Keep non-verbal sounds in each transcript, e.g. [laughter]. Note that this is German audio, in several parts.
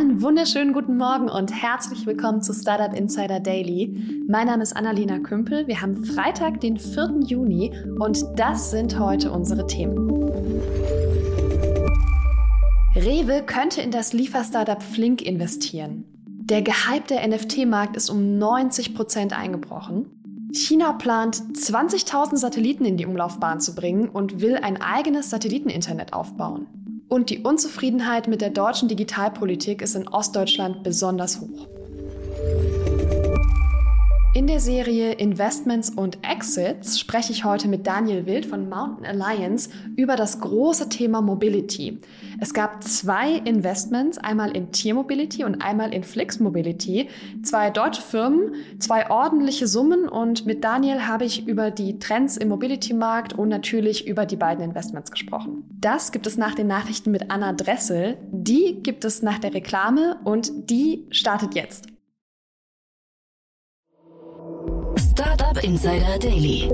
Einen wunderschönen guten Morgen und herzlich willkommen zu Startup Insider Daily. Mein Name ist Annalena Kümpel. Wir haben Freitag, den 4. Juni und das sind heute unsere Themen. Rewe könnte in das Lieferstartup Flink investieren. Der gehypte NFT-Markt ist um 90 Prozent eingebrochen. China plant, 20.000 Satelliten in die Umlaufbahn zu bringen und will ein eigenes Satelliteninternet aufbauen. Und die Unzufriedenheit mit der deutschen Digitalpolitik ist in Ostdeutschland besonders hoch. In der Serie Investments und Exits spreche ich heute mit Daniel Wild von Mountain Alliance über das große Thema Mobility. Es gab zwei Investments, einmal in Tiermobility und einmal in Flix Mobility. Zwei deutsche Firmen, zwei ordentliche Summen und mit Daniel habe ich über die Trends im Mobility-Markt und natürlich über die beiden Investments gesprochen. Das gibt es nach den Nachrichten mit Anna Dressel. Die gibt es nach der Reklame und die startet jetzt. Startup Insider Daily.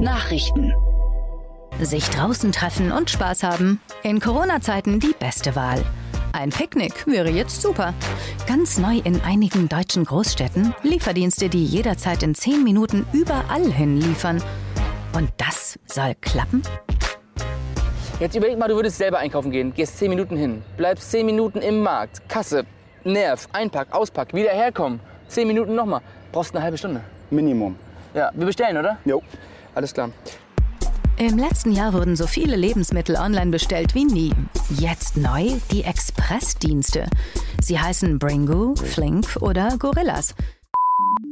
Nachrichten. Sich draußen treffen und Spaß haben. In Corona-Zeiten die beste Wahl. Ein Picknick wäre jetzt super. Ganz neu in einigen deutschen Großstädten Lieferdienste, die jederzeit in 10 Minuten überall hin liefern. Und das soll klappen? Jetzt überleg mal, du würdest selber einkaufen gehen, gehst 10 Minuten hin, bleibst 10 Minuten im Markt, Kasse, Nerv, Einpack, Auspack, wieder herkommen, 10 Minuten nochmal, brauchst eine halbe Stunde. Minimum. Ja, wir bestellen, oder? Jo. Alles klar. Im letzten Jahr wurden so viele Lebensmittel online bestellt wie nie. Jetzt neu die Expressdienste. Sie heißen Bringu, Flink oder Gorillas.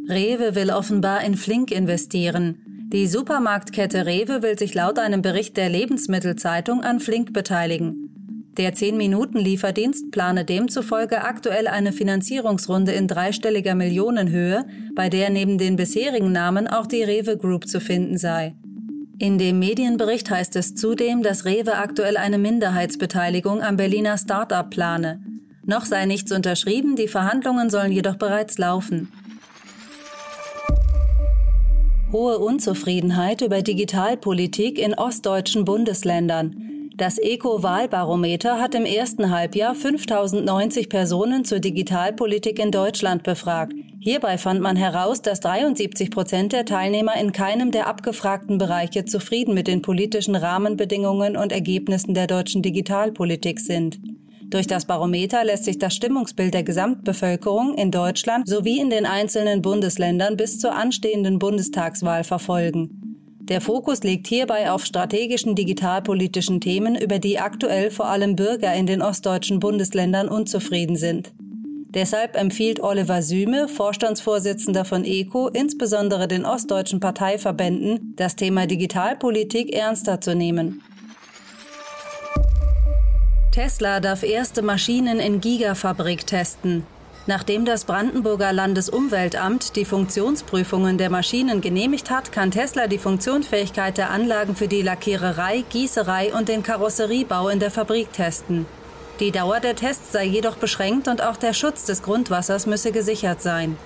Rewe will offenbar in Flink investieren. Die Supermarktkette Rewe will sich laut einem Bericht der Lebensmittelzeitung an Flink beteiligen. Der 10-Minuten-Lieferdienst plane demzufolge aktuell eine Finanzierungsrunde in dreistelliger Millionenhöhe, bei der neben den bisherigen Namen auch die Rewe Group zu finden sei. In dem Medienbericht heißt es zudem, dass Rewe aktuell eine Minderheitsbeteiligung am Berliner Start-up plane. Noch sei nichts unterschrieben, die Verhandlungen sollen jedoch bereits laufen. Hohe Unzufriedenheit über Digitalpolitik in ostdeutschen Bundesländern. Das Eco-Wahlbarometer hat im ersten Halbjahr 5090 Personen zur Digitalpolitik in Deutschland befragt. Hierbei fand man heraus, dass 73 Prozent der Teilnehmer in keinem der abgefragten Bereiche zufrieden mit den politischen Rahmenbedingungen und Ergebnissen der deutschen Digitalpolitik sind. Durch das Barometer lässt sich das Stimmungsbild der Gesamtbevölkerung in Deutschland sowie in den einzelnen Bundesländern bis zur anstehenden Bundestagswahl verfolgen. Der Fokus liegt hierbei auf strategischen digitalpolitischen Themen, über die aktuell vor allem Bürger in den ostdeutschen Bundesländern unzufrieden sind. Deshalb empfiehlt Oliver Süme, Vorstandsvorsitzender von ECO, insbesondere den ostdeutschen Parteiverbänden, das Thema Digitalpolitik ernster zu nehmen. Tesla darf erste Maschinen in Gigafabrik testen. Nachdem das Brandenburger Landesumweltamt die Funktionsprüfungen der Maschinen genehmigt hat, kann Tesla die Funktionsfähigkeit der Anlagen für die Lackiererei, Gießerei und den Karosseriebau in der Fabrik testen. Die Dauer der Tests sei jedoch beschränkt und auch der Schutz des Grundwassers müsse gesichert sein.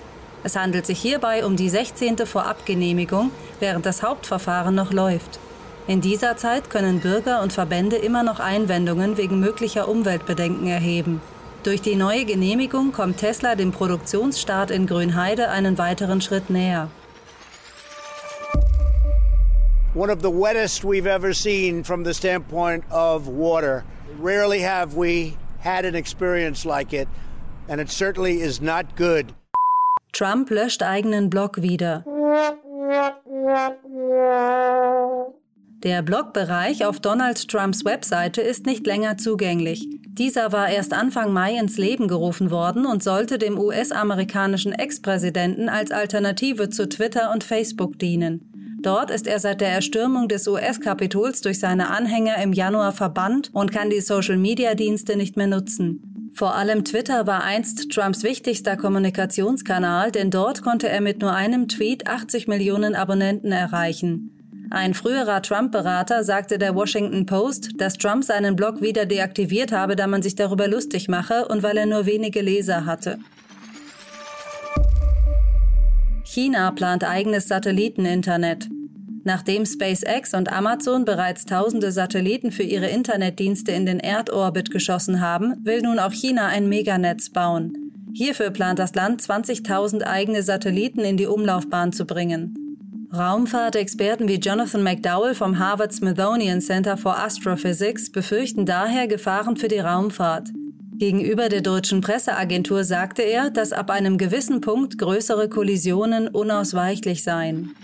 Es handelt sich hierbei um die 16. Vorabgenehmigung, während das Hauptverfahren noch läuft. In dieser Zeit können Bürger und Verbände immer noch Einwendungen wegen möglicher Umweltbedenken erheben. Durch die neue Genehmigung kommt Tesla dem Produktionsstart in Grünheide einen weiteren Schritt näher. One of the wettest we've ever seen from the standpoint of water. Rarely have we had an experience like it, and it certainly is not good. Trump löscht eigenen Blog wieder. Der Blogbereich auf Donald Trumps Webseite ist nicht länger zugänglich. Dieser war erst Anfang Mai ins Leben gerufen worden und sollte dem US-amerikanischen Ex-Präsidenten als Alternative zu Twitter und Facebook dienen. Dort ist er seit der Erstürmung des US-Kapitols durch seine Anhänger im Januar verbannt und kann die Social-Media-Dienste nicht mehr nutzen. Vor allem Twitter war einst Trumps wichtigster Kommunikationskanal, denn dort konnte er mit nur einem Tweet 80 Millionen Abonnenten erreichen. Ein früherer Trump-Berater sagte der Washington Post, dass Trump seinen Blog wieder deaktiviert habe, da man sich darüber lustig mache und weil er nur wenige Leser hatte. China plant eigenes Satelliteninternet. Nachdem SpaceX und Amazon bereits tausende Satelliten für ihre Internetdienste in den Erdorbit geschossen haben, will nun auch China ein Meganetz bauen. Hierfür plant das Land 20.000 eigene Satelliten in die Umlaufbahn zu bringen. Raumfahrtexperten wie Jonathan McDowell vom Harvard Smithsonian Center for Astrophysics befürchten daher Gefahren für die Raumfahrt. Gegenüber der deutschen Presseagentur sagte er, dass ab einem gewissen Punkt größere Kollisionen unausweichlich seien.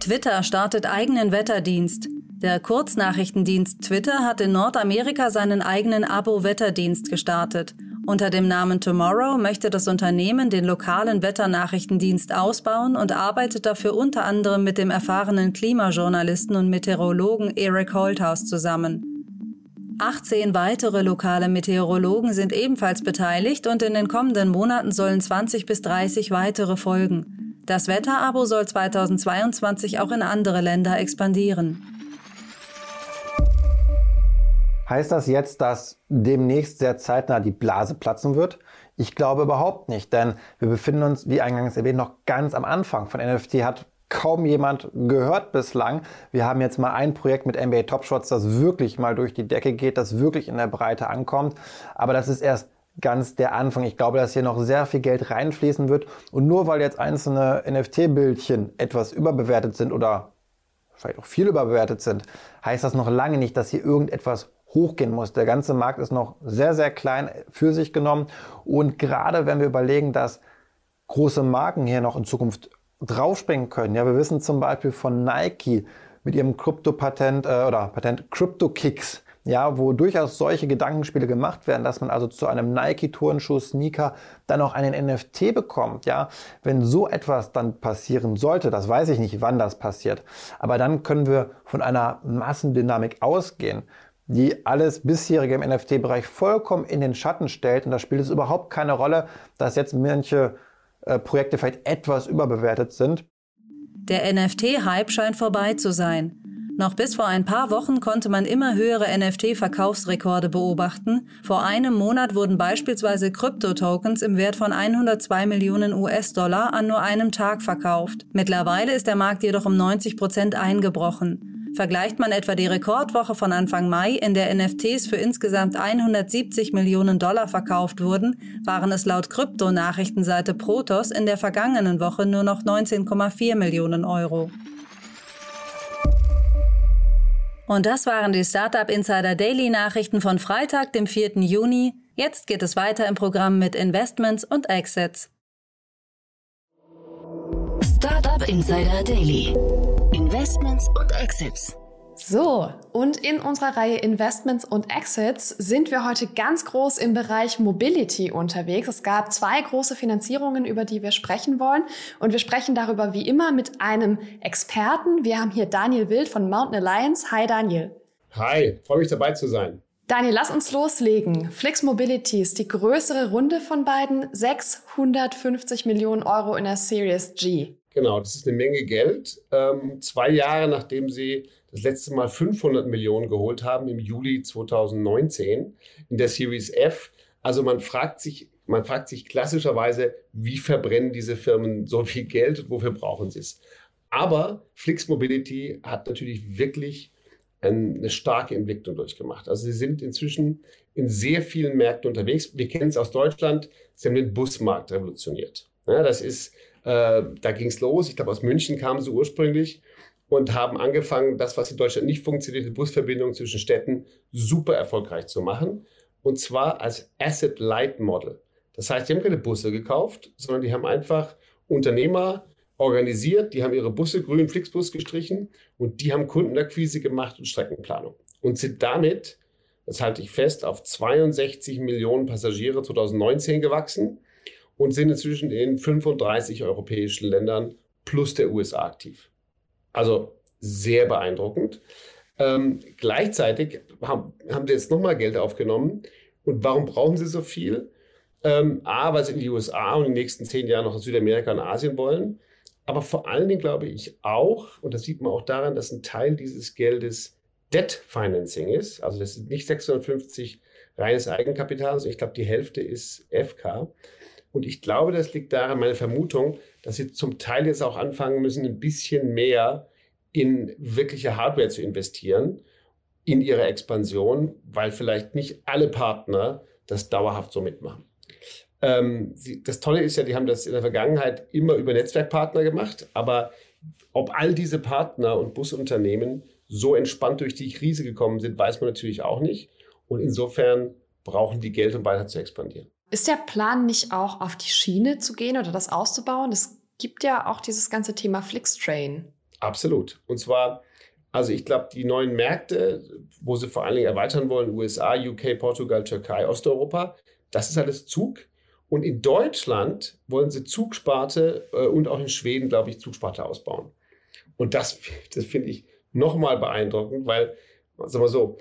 Twitter startet eigenen Wetterdienst. Der Kurznachrichtendienst Twitter hat in Nordamerika seinen eigenen Abo-Wetterdienst gestartet. Unter dem Namen Tomorrow möchte das Unternehmen den lokalen Wetternachrichtendienst ausbauen und arbeitet dafür unter anderem mit dem erfahrenen Klimajournalisten und Meteorologen Eric Holthaus zusammen. 18 weitere lokale Meteorologen sind ebenfalls beteiligt und in den kommenden Monaten sollen 20 bis 30 weitere folgen. Das Wetterabo soll 2022 auch in andere Länder expandieren. Heißt das jetzt, dass demnächst sehr zeitnah die Blase platzen wird? Ich glaube überhaupt nicht, denn wir befinden uns, wie eingangs erwähnt, noch ganz am Anfang. Von NFT hat kaum jemand gehört bislang. Wir haben jetzt mal ein Projekt mit NBA Top Shots, das wirklich mal durch die Decke geht, das wirklich in der Breite ankommt. Aber das ist erst ganz der Anfang. Ich glaube, dass hier noch sehr viel Geld reinfließen wird. Und nur weil jetzt einzelne NFT-Bildchen etwas überbewertet sind oder vielleicht auch viel überbewertet sind, heißt das noch lange nicht, dass hier irgendetwas hochgehen muss. Der ganze Markt ist noch sehr, sehr klein für sich genommen. Und gerade wenn wir überlegen, dass große Marken hier noch in Zukunft draufspringen können. Ja, wir wissen zum Beispiel von Nike mit ihrem Krypto-Patent äh, oder Patent Crypto-Kicks, ja, wo durchaus solche Gedankenspiele gemacht werden, dass man also zu einem Nike-Turnschuh, Sneaker dann auch einen NFT bekommt, ja. Wenn so etwas dann passieren sollte, das weiß ich nicht, wann das passiert, aber dann können wir von einer Massendynamik ausgehen die alles bisherige im NFT-Bereich vollkommen in den Schatten stellt. Und da spielt es überhaupt keine Rolle, dass jetzt manche äh, Projekte vielleicht etwas überbewertet sind. Der NFT-Hype scheint vorbei zu sein. Noch bis vor ein paar Wochen konnte man immer höhere NFT-Verkaufsrekorde beobachten. Vor einem Monat wurden beispielsweise Krypto-Tokens im Wert von 102 Millionen US-Dollar an nur einem Tag verkauft. Mittlerweile ist der Markt jedoch um 90 Prozent eingebrochen. Vergleicht man etwa die Rekordwoche von Anfang Mai, in der NFTs für insgesamt 170 Millionen Dollar verkauft wurden, waren es laut Krypto-Nachrichtenseite Protos in der vergangenen Woche nur noch 19,4 Millionen Euro. Und das waren die Startup Insider Daily Nachrichten von Freitag, dem 4. Juni. Jetzt geht es weiter im Programm mit Investments und Exits. Startup Insider Daily. Investments und Exits. So, und in unserer Reihe Investments und Exits sind wir heute ganz groß im Bereich Mobility unterwegs. Es gab zwei große Finanzierungen, über die wir sprechen wollen. Und wir sprechen darüber wie immer mit einem Experten. Wir haben hier Daniel Wild von Mountain Alliance. Hi Daniel. Hi, freue mich dabei zu sein. Daniel, lass uns loslegen. Flix Mobility ist die größere Runde von beiden. 650 Millionen Euro in der Series G. Genau, das ist eine Menge Geld. Ähm, zwei Jahre nachdem sie das letzte Mal 500 Millionen geholt haben, im Juli 2019 in der Series F. Also man fragt sich, man fragt sich klassischerweise, wie verbrennen diese Firmen so viel Geld und wofür brauchen sie es? Aber Flix Mobility hat natürlich wirklich eine starke Entwicklung durchgemacht. Also sie sind inzwischen in sehr vielen Märkten unterwegs. Wir kennen es aus Deutschland. Sie haben den Busmarkt revolutioniert. Ja, das ist äh, da ging es los. Ich glaube, aus München kamen sie ursprünglich und haben angefangen, das, was in Deutschland nicht funktioniert, die Busverbindung zwischen Städten, super erfolgreich zu machen. Und zwar als Asset-Light-Model. Das heißt, die haben keine Busse gekauft, sondern die haben einfach Unternehmer organisiert, die haben ihre Busse grün Flixbus gestrichen und die haben Kundenakquise gemacht und Streckenplanung. Und sind damit, das halte ich fest, auf 62 Millionen Passagiere 2019 gewachsen und sind inzwischen in 35 europäischen Ländern plus der USA aktiv. Also sehr beeindruckend. Ähm, gleichzeitig haben, haben sie jetzt nochmal Geld aufgenommen. Und warum brauchen sie so viel? Ähm, A, weil sie in die USA und in den nächsten zehn Jahren noch in Südamerika und Asien wollen. Aber vor allen Dingen glaube ich auch, und das sieht man auch daran, dass ein Teil dieses Geldes Debt Financing ist. Also das sind nicht 650 reines Eigenkapital, sondern ich glaube, die Hälfte ist FK Und ich glaube, das liegt daran, meine Vermutung, dass sie zum Teil jetzt auch anfangen müssen, ein bisschen mehr in wirkliche Hardware zu investieren in ihre Expansion, weil vielleicht nicht alle Partner das dauerhaft so mitmachen. Ähm, sie, das Tolle ist ja, die haben das in der Vergangenheit immer über Netzwerkpartner gemacht, aber ob all diese Partner und Busunternehmen so entspannt durch die Krise gekommen sind, weiß man natürlich auch nicht. Und insofern brauchen die Geld, um weiter zu expandieren. Ist der Plan nicht auch auf die Schiene zu gehen oder das auszubauen? Es gibt ja auch dieses ganze Thema Flixtrain. Absolut. Und zwar, also ich glaube, die neuen Märkte, wo sie vor allen Dingen erweitern wollen, USA, UK, Portugal, Türkei, Osteuropa, das ist alles Zug. Und in Deutschland wollen sie Zugsparte äh, und auch in Schweden, glaube ich, Zugsparte ausbauen. Und das, [laughs] das finde ich nochmal beeindruckend, weil, sagen wir so,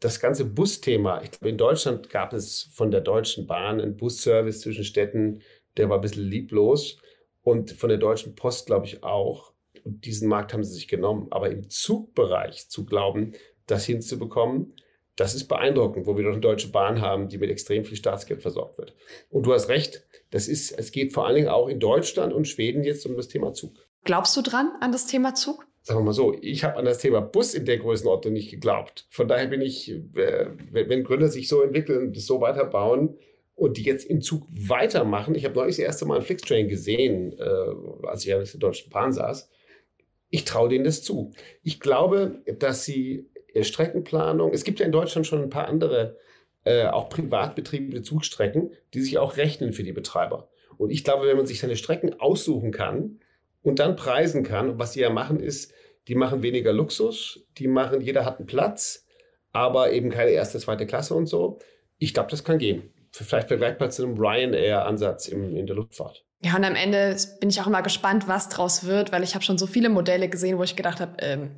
das ganze Busthema, ich glaube, in Deutschland gab es von der Deutschen Bahn einen Busservice zwischen Städten, der war ein bisschen lieblos. Und von der Deutschen Post, glaube ich, auch. Und diesen Markt haben sie sich genommen. Aber im Zugbereich zu glauben, das hinzubekommen, das ist beeindruckend, wo wir doch eine Deutsche Bahn haben, die mit extrem viel Staatsgeld versorgt wird. Und du hast recht, das ist, es geht vor allen Dingen auch in Deutschland und Schweden jetzt um das Thema Zug. Glaubst du dran an das Thema Zug? Sagen wir mal so, ich habe an das Thema Bus in der Größenordnung nicht geglaubt. Von daher bin ich, äh, wenn Gründer sich so entwickeln, das so weiterbauen und die jetzt im Zug weitermachen. Ich habe neulich das erste Mal einen Flixtrain gesehen, äh, als ich ja der Deutschen Bahn saß. Ich traue denen das zu. Ich glaube, dass sie Streckenplanung. Es gibt ja in Deutschland schon ein paar andere, äh, auch privat betriebene Zugstrecken, die sich auch rechnen für die Betreiber. Und ich glaube, wenn man sich seine Strecken aussuchen kann und dann preisen kann, was sie ja machen, ist, die machen weniger Luxus, die machen, jeder hat einen Platz, aber eben keine erste, zweite Klasse und so. Ich glaube, das kann gehen. Vielleicht vergleichbar zu einem Ryanair-Ansatz in der Luftfahrt. Ja, und am Ende bin ich auch immer gespannt, was draus wird, weil ich habe schon so viele Modelle gesehen, wo ich gedacht habe, ähm,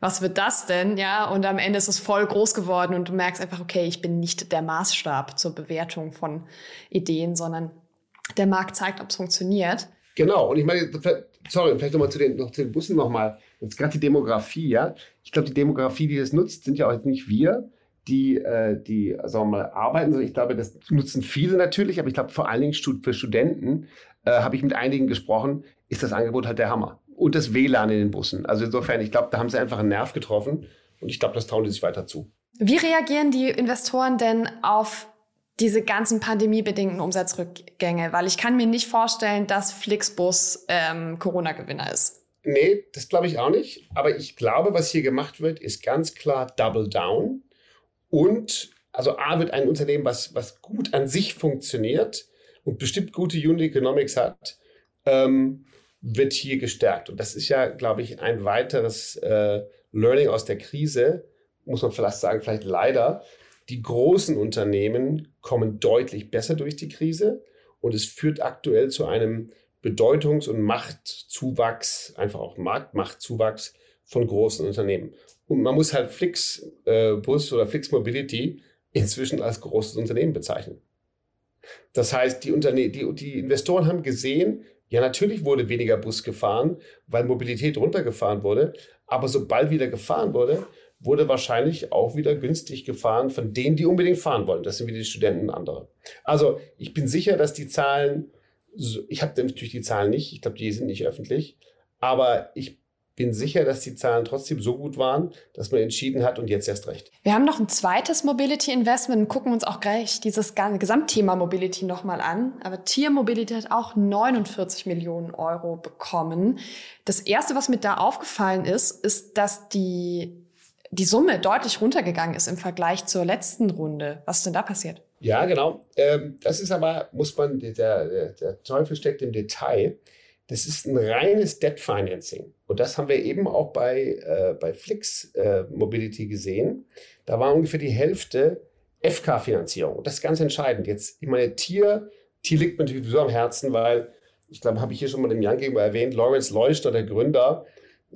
was wird das denn? Ja, und am Ende ist es voll groß geworden und du merkst einfach, okay, ich bin nicht der Maßstab zur Bewertung von Ideen, sondern der Markt zeigt, ob es funktioniert. Genau, und ich meine, sorry, vielleicht nochmal zu den, noch zu den Bussen nochmal. Jetzt gerade die Demografie, ja. Ich glaube, die Demografie, die das nutzt, sind ja auch jetzt nicht wir, die, äh, die sagen wir mal, arbeiten. Ich glaube, das nutzen viele natürlich, aber ich glaube, vor allen Dingen für Studenten äh, habe ich mit einigen gesprochen, ist das Angebot halt der Hammer und das WLAN in den Bussen. Also insofern, ich glaube, da haben sie einfach einen Nerv getroffen und ich glaube, das trauen die sich weiter zu. Wie reagieren die Investoren denn auf diese ganzen pandemiebedingten Umsatzrückgänge? Weil ich kann mir nicht vorstellen, dass Flixbus ähm, Corona-Gewinner ist. Nee, das glaube ich auch nicht. Aber ich glaube, was hier gemacht wird, ist ganz klar Double Down. Und also A wird ein Unternehmen, was, was gut an sich funktioniert und bestimmt gute Unit Economics hat, ähm, wird hier gestärkt. Und das ist ja, glaube ich, ein weiteres äh, Learning aus der Krise, muss man vielleicht sagen, vielleicht leider. Die großen Unternehmen kommen deutlich besser durch die Krise und es führt aktuell zu einem Bedeutungs- und Machtzuwachs, einfach auch Marktmachtzuwachs von großen Unternehmen. Und man muss halt Flixbus äh, oder Flix Mobility inzwischen als großes Unternehmen bezeichnen. Das heißt, die, Unterne die, die Investoren haben gesehen, ja, natürlich wurde weniger Bus gefahren, weil Mobilität runtergefahren wurde. Aber sobald wieder gefahren wurde, wurde wahrscheinlich auch wieder günstig gefahren von denen, die unbedingt fahren wollen. Das sind wieder die Studenten und andere. Also ich bin sicher, dass die Zahlen, ich habe natürlich die Zahlen nicht, ich glaube, die sind nicht öffentlich, aber ich bin sicher, dass die Zahlen trotzdem so gut waren, dass man entschieden hat und jetzt erst recht. Wir haben noch ein zweites Mobility Investment und gucken uns auch gleich dieses Gesamtthema Mobility nochmal an. Aber Tier Mobility hat auch 49 Millionen Euro bekommen. Das erste, was mir da aufgefallen ist, ist, dass die, die Summe deutlich runtergegangen ist im Vergleich zur letzten Runde. Was ist denn da passiert? Ja, genau. Ähm, das ist aber, muss man, der, der, Teufel steckt im Detail. Das ist ein reines Debt Financing. Und das haben wir eben auch bei, äh, bei Flix äh, Mobility gesehen. Da war ungefähr die Hälfte FK-Finanzierung. Und das ist ganz entscheidend. Jetzt, ich meine, Tier, Tier liegt mir natürlich so am Herzen, weil, ich glaube, habe ich hier schon mal dem Jan gegenüber erwähnt, Lawrence Leuchter, der Gründer,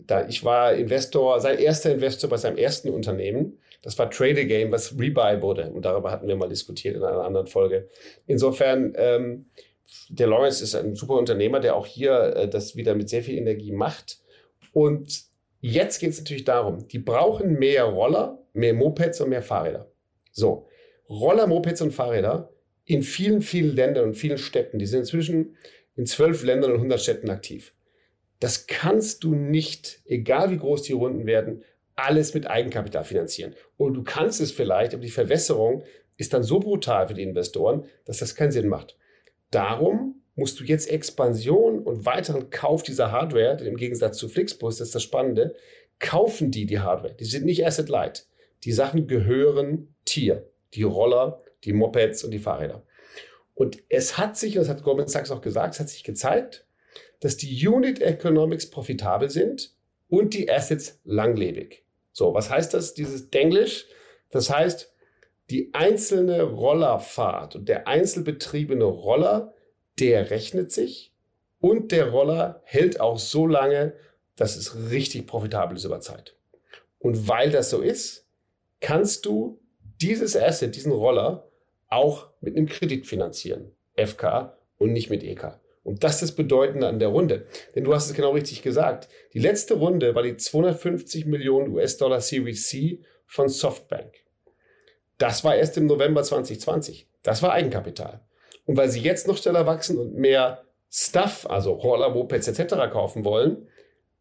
da, ich war Investor, sein erster Investor bei seinem ersten Unternehmen. Das war Trade Game, was Rebuy wurde. Und darüber hatten wir mal diskutiert in einer anderen Folge. Insofern, ähm, der Lawrence ist ein super Unternehmer, der auch hier äh, das wieder mit sehr viel Energie macht. Und jetzt geht es natürlich darum, die brauchen mehr Roller, mehr Mopeds und mehr Fahrräder. So, Roller, Mopeds und Fahrräder in vielen, vielen Ländern und vielen Städten. Die sind inzwischen in zwölf Ländern und 100 Städten aktiv. Das kannst du nicht, egal wie groß die Runden werden, alles mit Eigenkapital finanzieren. Und du kannst es vielleicht, aber die Verwässerung ist dann so brutal für die Investoren, dass das keinen Sinn macht. Darum musst du jetzt Expansion und weiteren Kauf dieser Hardware, denn im Gegensatz zu Flixbus, das ist das Spannende, kaufen die die Hardware. Die sind nicht Asset Light. Die Sachen gehören Tier. Die Roller, die Mopeds und die Fahrräder. Und es hat sich, das hat Goldman Sachs auch gesagt, es hat sich gezeigt, dass die Unit Economics profitabel sind und die Assets langlebig. So, was heißt das, dieses Denglisch? Das heißt, die einzelne Rollerfahrt und der einzelbetriebene Roller, der rechnet sich und der Roller hält auch so lange, dass es richtig profitabel ist über Zeit. Und weil das so ist, kannst du dieses Asset, diesen Roller, auch mit einem Kredit finanzieren. FK und nicht mit EK. Und das ist das Bedeutende an der Runde. Denn du hast es genau richtig gesagt. Die letzte Runde war die 250 Millionen US-Dollar Series C von Softbank. Das war erst im November 2020. Das war Eigenkapital. Und weil sie jetzt noch schneller wachsen und mehr Stuff, also Roller, Mopeds etc. kaufen wollen,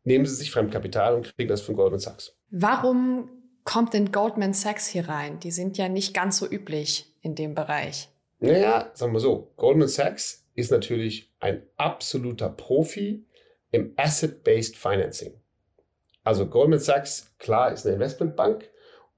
nehmen sie sich Fremdkapital und kriegen das von Goldman Sachs. Warum kommt denn Goldman Sachs hier rein? Die sind ja nicht ganz so üblich in dem Bereich. Naja, sagen wir so, Goldman Sachs ist natürlich ein absoluter Profi im Asset-Based Financing. Also Goldman Sachs, klar, ist eine Investmentbank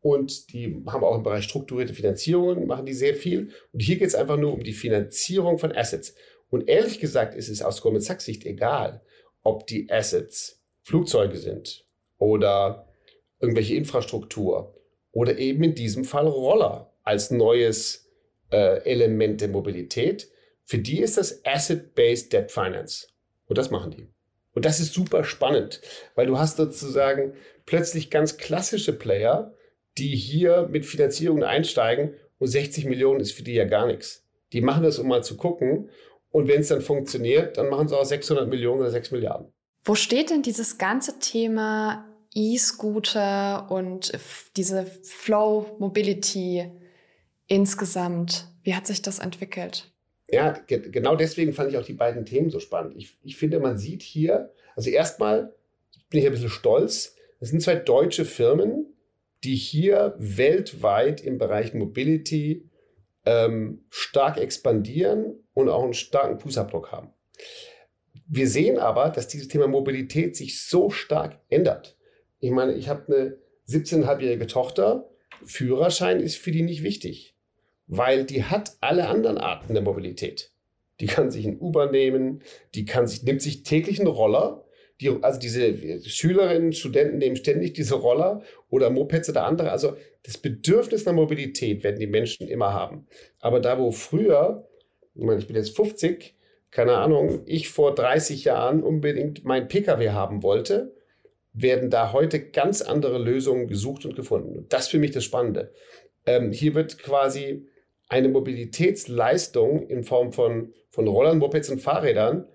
und die haben auch im Bereich strukturierte Finanzierungen, machen die sehr viel. Und hier geht es einfach nur um die Finanzierung von Assets. Und ehrlich gesagt ist es aus Goldman Sachs Sicht egal, ob die Assets Flugzeuge sind oder irgendwelche Infrastruktur oder eben in diesem Fall Roller als neues äh, Element der Mobilität. Für die ist das Asset-Based Debt Finance. Und das machen die. Und das ist super spannend, weil du hast sozusagen plötzlich ganz klassische Player, die hier mit Finanzierungen einsteigen und 60 Millionen ist für die ja gar nichts. Die machen das, um mal zu gucken. Und wenn es dann funktioniert, dann machen sie auch 600 Millionen oder 6 Milliarden. Wo steht denn dieses ganze Thema E-Scooter und diese Flow Mobility insgesamt? Wie hat sich das entwickelt? Ja, ge genau deswegen fand ich auch die beiden Themen so spannend. Ich, ich finde, man sieht hier, also erstmal bin ich ein bisschen stolz, das sind zwei deutsche Firmen, die hier weltweit im Bereich Mobility ähm, stark expandieren und auch einen starken Fußabdruck haben. Wir sehen aber, dass dieses Thema Mobilität sich so stark ändert. Ich meine, ich habe eine 17,5-jährige Tochter. Führerschein ist für die nicht wichtig weil die hat alle anderen Arten der Mobilität. Die kann sich ein Uber nehmen, die kann sich, nimmt sich täglich einen Roller. Die, also diese Schülerinnen, Studenten nehmen ständig diese Roller oder Mopeds oder andere. Also das Bedürfnis nach Mobilität werden die Menschen immer haben. Aber da, wo früher, ich meine, ich bin jetzt 50, keine Ahnung, ich vor 30 Jahren unbedingt mein Pkw haben wollte, werden da heute ganz andere Lösungen gesucht und gefunden. Und das ist für mich das Spannende. Ähm, hier wird quasi eine Mobilitätsleistung in Form von, von Rollern, Mopeds und Fahrrädern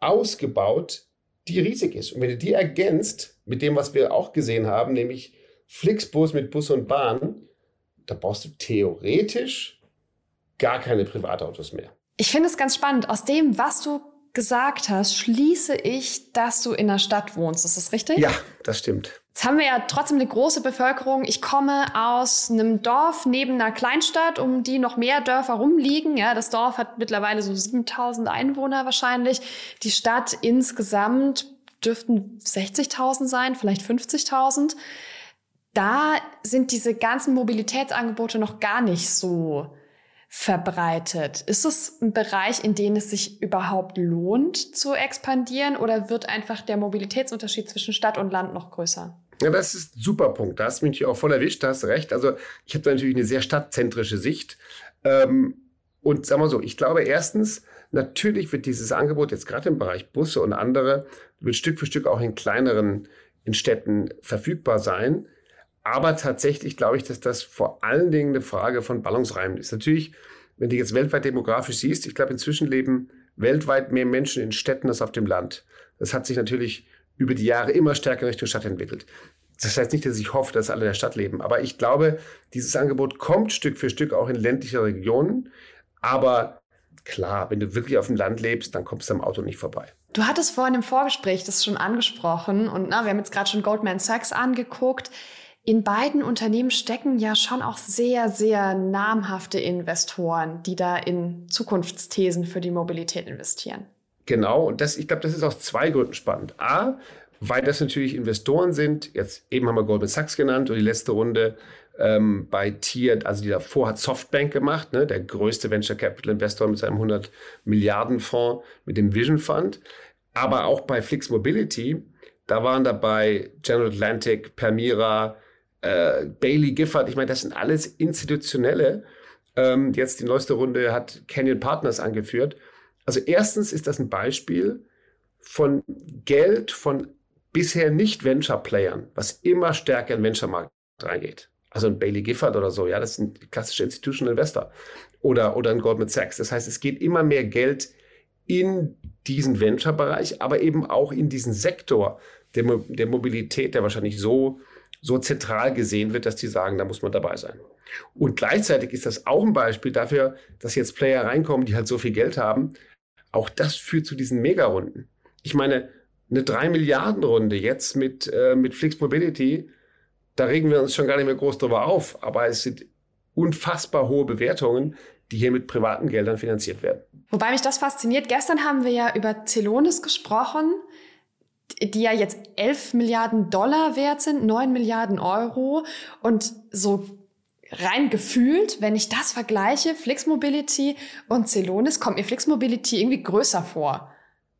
ausgebaut, die riesig ist. Und wenn du die ergänzt mit dem, was wir auch gesehen haben, nämlich Flixbus mit Bus und Bahn, da brauchst du theoretisch gar keine Privatautos mehr. Ich finde es ganz spannend. Aus dem, was du gesagt hast, schließe ich, dass du in der Stadt wohnst. Ist das richtig? Ja, das stimmt. Jetzt haben wir ja trotzdem eine große Bevölkerung. Ich komme aus einem Dorf neben einer Kleinstadt, um die noch mehr Dörfer rumliegen. Ja, das Dorf hat mittlerweile so 7000 Einwohner wahrscheinlich. Die Stadt insgesamt dürften 60.000 sein, vielleicht 50.000. Da sind diese ganzen Mobilitätsangebote noch gar nicht so verbreitet. Ist es ein Bereich, in dem es sich überhaupt lohnt zu expandieren oder wird einfach der Mobilitätsunterschied zwischen Stadt und Land noch größer? Ja, das ist ein super Punkt. Da hast du mich auch voll erwischt, da hast du recht. Also ich habe da natürlich eine sehr stadtzentrische Sicht. Ähm, und sagen wir so, ich glaube erstens, natürlich wird dieses Angebot jetzt gerade im Bereich Busse und andere, wird Stück für Stück auch in kleineren in Städten verfügbar sein. Aber tatsächlich glaube ich, dass das vor allen Dingen eine Frage von Ballungsräumen ist. Natürlich, wenn du jetzt weltweit demografisch siehst, ich glaube, inzwischen leben weltweit mehr Menschen in Städten als auf dem Land. Das hat sich natürlich über die Jahre immer stärker Richtung Stadt entwickelt. Das heißt nicht, dass ich hoffe, dass alle in der Stadt leben. Aber ich glaube, dieses Angebot kommt Stück für Stück auch in ländliche Regionen. Aber klar, wenn du wirklich auf dem Land lebst, dann kommst du am Auto nicht vorbei. Du hattest vorhin im Vorgespräch das schon angesprochen und na, wir haben jetzt gerade schon Goldman Sachs angeguckt. In beiden Unternehmen stecken ja schon auch sehr, sehr namhafte Investoren, die da in Zukunftsthesen für die Mobilität investieren. Genau, und das, ich glaube, das ist aus zwei Gründen spannend. A, weil das natürlich Investoren sind. Jetzt eben haben wir Goldman Sachs genannt und die letzte Runde ähm, bei Tier, also die davor hat Softbank gemacht, ne, der größte Venture Capital Investor mit seinem 100 Milliarden Fonds mit dem Vision Fund. Aber auch bei Flix Mobility, da waren dabei General Atlantic, Permira, äh, Bailey Gifford. Ich meine, das sind alles institutionelle. Ähm, jetzt die neueste Runde hat Canyon Partners angeführt. Also erstens ist das ein Beispiel von Geld von bisher nicht Venture-Playern, was immer stärker in den Venture-Markt reingeht. Also ein Bailey Gifford oder so, ja, das sind klassische Institutional Investor. Oder, oder ein Goldman Sachs. Das heißt, es geht immer mehr Geld in diesen Venture-Bereich, aber eben auch in diesen Sektor der, der Mobilität, der wahrscheinlich so, so zentral gesehen wird, dass die sagen, da muss man dabei sein. Und gleichzeitig ist das auch ein Beispiel dafür, dass jetzt Player reinkommen, die halt so viel Geld haben. Auch das führt zu diesen Megarunden. Ich meine, eine 3 Milliarden Runde jetzt mit, äh, mit Flix Mobility, da regen wir uns schon gar nicht mehr groß drüber auf. Aber es sind unfassbar hohe Bewertungen, die hier mit privaten Geldern finanziert werden. Wobei mich das fasziniert. Gestern haben wir ja über Celonis gesprochen, die ja jetzt 11 Milliarden Dollar wert sind, 9 Milliarden Euro. Und so rein gefühlt, wenn ich das vergleiche, Flix Mobility und Celonis, kommt mir Flix Mobility irgendwie größer vor.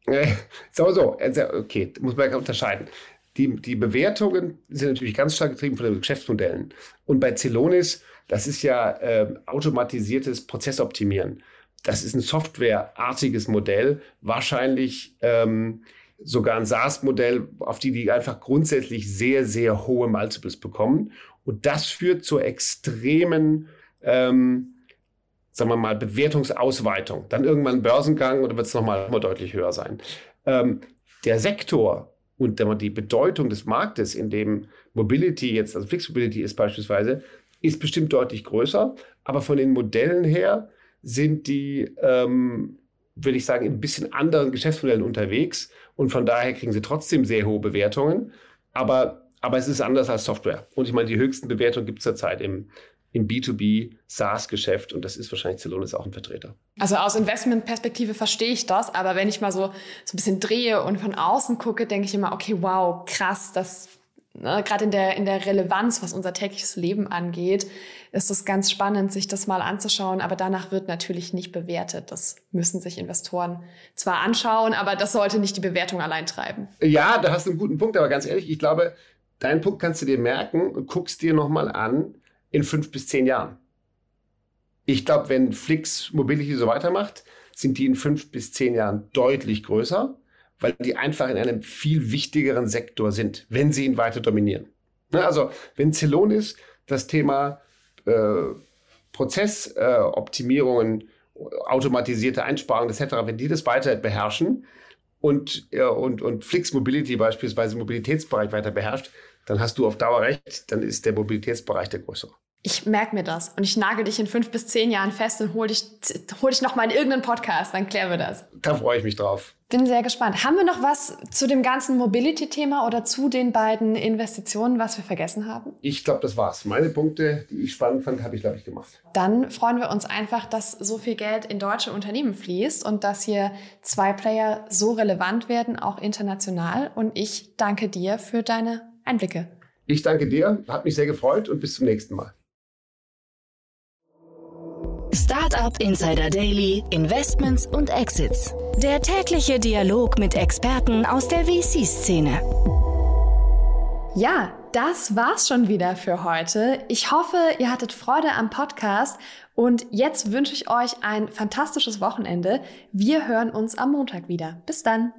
Äh, so, so, also, okay, muss man unterscheiden. Die, die Bewertungen sind natürlich ganz stark getrieben von den Geschäftsmodellen. Und bei Celonis, das ist ja äh, automatisiertes Prozessoptimieren. Das ist ein softwareartiges Modell, wahrscheinlich ähm, sogar ein SaaS-Modell, auf die die einfach grundsätzlich sehr, sehr hohe Multiples bekommen. Und das führt zur extremen, ähm, sagen wir mal, Bewertungsausweitung. Dann irgendwann Börsengang oder wird es nochmal deutlich höher sein. Ähm, der Sektor und die Bedeutung des Marktes, in dem Mobility jetzt, also Fixed Mobility ist beispielsweise, ist bestimmt deutlich größer. Aber von den Modellen her sind die, ähm, würde ich sagen, in ein bisschen anderen Geschäftsmodellen unterwegs. Und von daher kriegen sie trotzdem sehr hohe Bewertungen. Aber, aber es ist anders als Software. Und ich meine, die höchsten Bewertungen gibt es zurzeit im, im B2B SaaS-Geschäft und das ist wahrscheinlich Celonis auch ein Vertreter. Also aus Investmentperspektive verstehe ich das, aber wenn ich mal so, so ein bisschen drehe und von außen gucke, denke ich immer, okay, wow, krass, das ne, gerade in der, in der Relevanz, was unser tägliches Leben angeht, ist es ganz spannend, sich das mal anzuschauen, aber danach wird natürlich nicht bewertet. Das müssen sich Investoren zwar anschauen, aber das sollte nicht die Bewertung allein treiben. Ja, da hast du einen guten Punkt, aber ganz ehrlich, ich glaube, deinen Punkt kannst du dir merken und guckst dir nochmal an, in fünf bis zehn Jahren. Ich glaube, wenn Flix Mobility so weitermacht, sind die in fünf bis zehn Jahren deutlich größer, weil die einfach in einem viel wichtigeren Sektor sind, wenn sie ihn weiter dominieren. Ne, also, wenn Celonis das Thema äh, Prozessoptimierungen, äh, automatisierte Einsparungen etc., wenn die das weiter beherrschen und, äh, und, und Flix Mobility beispielsweise im Mobilitätsbereich weiter beherrscht, dann hast du auf Dauer recht, dann ist der Mobilitätsbereich der größere. Ich merke mir das und ich nagel dich in fünf bis zehn Jahren fest und hol dich, hol dich nochmal in irgendeinen Podcast, dann klären wir das. Da freue ich mich drauf. Bin sehr gespannt. Haben wir noch was zu dem ganzen Mobility-Thema oder zu den beiden Investitionen, was wir vergessen haben? Ich glaube, das war's. Meine Punkte, die ich spannend fand, habe ich, glaube ich, gemacht. Dann freuen wir uns einfach, dass so viel Geld in deutsche Unternehmen fließt und dass hier zwei Player so relevant werden, auch international. Und ich danke dir für deine Einblicke. Ich danke dir, hat mich sehr gefreut und bis zum nächsten Mal. Startup Insider Daily, Investments und Exits. Der tägliche Dialog mit Experten aus der VC-Szene. Ja, das war's schon wieder für heute. Ich hoffe, ihr hattet Freude am Podcast und jetzt wünsche ich euch ein fantastisches Wochenende. Wir hören uns am Montag wieder. Bis dann.